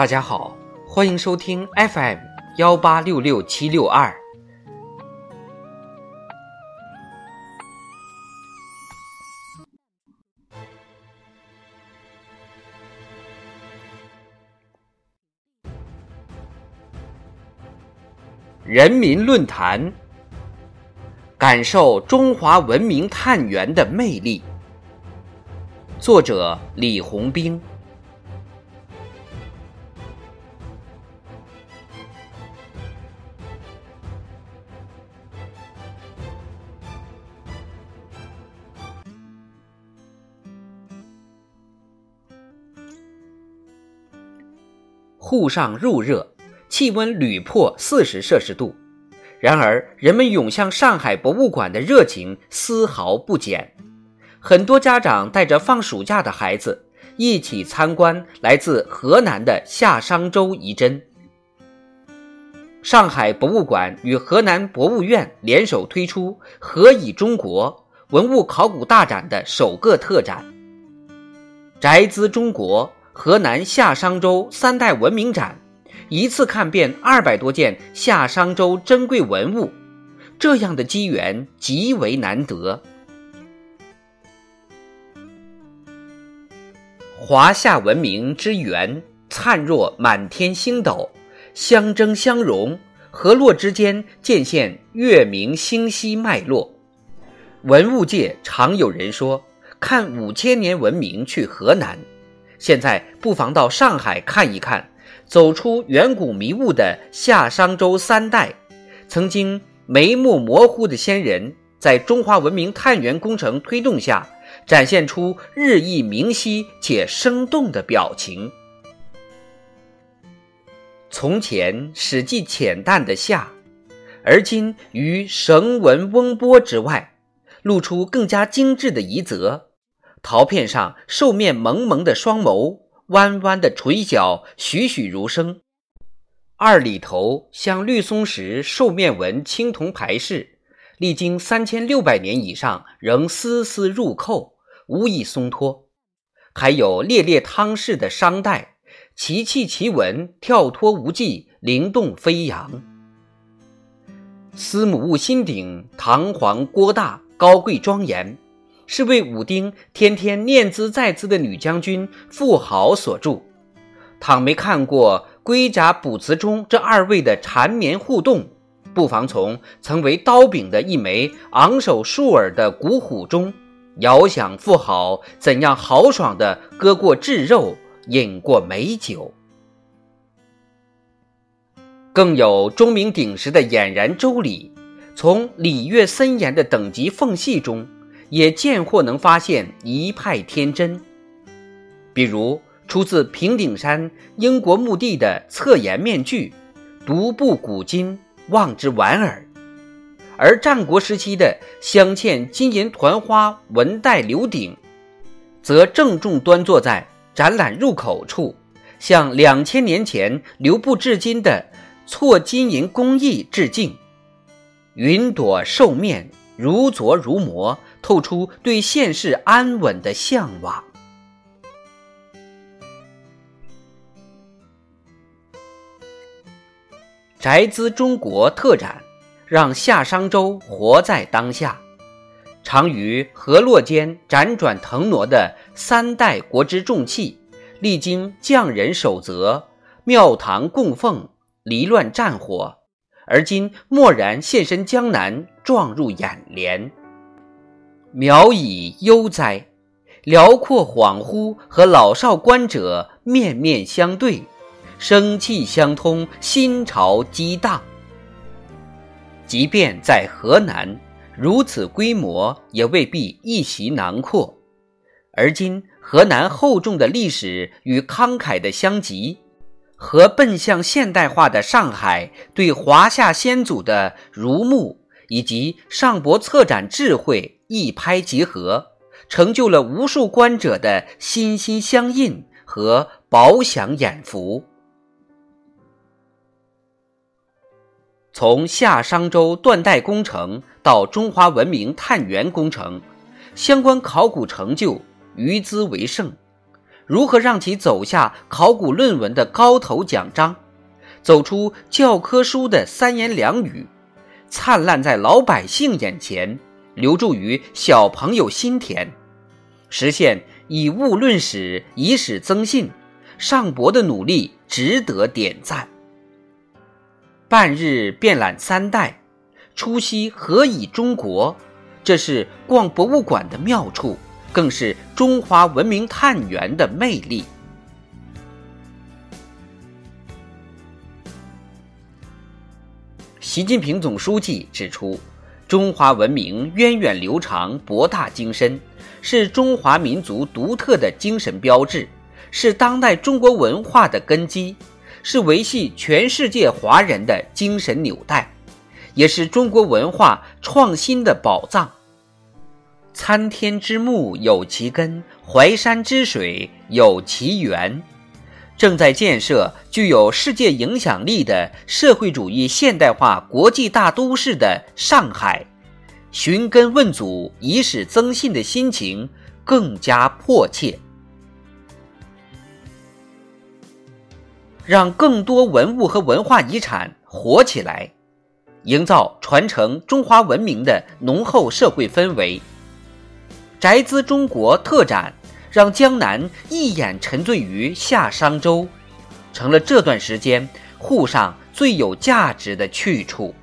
大家好，欢迎收听 FM 幺八六六七六二。人民论坛，感受中华文明探源的魅力。作者：李红兵。沪上入热，气温屡破四十摄氏度。然而，人们涌向上海博物馆的热情丝毫不减。很多家长带着放暑假的孩子一起参观来自河南的夏商周遗珍。上海博物馆与河南博物院联手推出“何以中国”文物考古大展的首个特展——宅兹中国。河南夏商周三代文明展，一次看遍二百多件夏商周珍贵文物，这样的机缘极为难得。华夏文明之源灿若满天星斗，相争相融，河洛之间渐现月明星稀脉络。文物界常有人说，看五千年文明去河南。现在不妨到上海看一看，走出远古迷雾的夏商周三代，曾经眉目模糊的先人，在中华文明探源工程推动下，展现出日益明晰且生动的表情。从前史记浅淡的夏，而今于绳文翁波之外，露出更加精致的夷则。陶片上，兽面蒙蒙的双眸，弯弯的唇角，栩栩如生。二里头像绿松石兽面纹青铜牌饰，历经三千六百年以上，仍丝丝入扣，无一松脱。还有烈烈汤氏的商代，奇器奇纹，跳脱无际，灵动飞扬。司母戊心鼎，堂皇郭大，高贵庄严。是为武丁天天念兹在兹的女将军富豪所著。倘没看过《龟甲卜辞》中这二位的缠绵互动，不妨从曾为刀柄的一枚昂首竖耳的古虎中，遥想富豪怎样豪爽地割过炙肉，饮过美酒。更有钟鸣鼎食的俨然周礼，从礼乐森严的等级缝隙中。也见或能发现一派天真，比如出自平顶山英国墓地的侧颜面具，独步古今，望之莞尔；而战国时期的镶嵌金银团花纹带流鼎，则郑重端坐在展览入口处，向两千年前流布至今的错金银工艺致敬。云朵兽面，如琢如磨。透出对现世安稳的向往。宅兹中国特展，让夏商周活在当下。常于河洛间辗转腾挪的三代国之重器，历经匠人守则、庙堂供奉、离乱战火，而今蓦然现身江南，撞入眼帘。渺以悠哉，辽阔恍惚，和老少观者面面相对，生气相通，心潮激荡。即便在河南，如此规模也未必一席囊括。而今河南厚重的历史与慷慨的相集，和奔向现代化的上海对华夏先祖的如沐，以及上博策展智慧。一拍即合，成就了无数观者的心心相印和饱享眼福。从夏商周断代工程到中华文明探源工程，相关考古成就余资为盛。如何让其走下考古论文的高头奖章，走出教科书的三言两语，灿烂在老百姓眼前，留住于小朋友心田，实现以物论史、以史增信，尚博的努力值得点赞。半日遍览三代，初夕何以中国？这是逛博物馆的妙处，更是中华文明探源的魅力。习近平总书记指出，中华文明源远流长、博大精深，是中华民族独特的精神标志，是当代中国文化的根基。是维系全世界华人的精神纽带，也是中国文化创新的宝藏。参天之木有其根，淮山之水有其源。正在建设具有世界影响力的社会主义现代化国际大都市的上海，寻根问祖、以史增信的心情更加迫切。让更多文物和文化遗产活起来，营造传承中华文明的浓厚社会氛围。宅兹中国特展让江南一眼沉醉于夏商周，成了这段时间沪上最有价值的去处。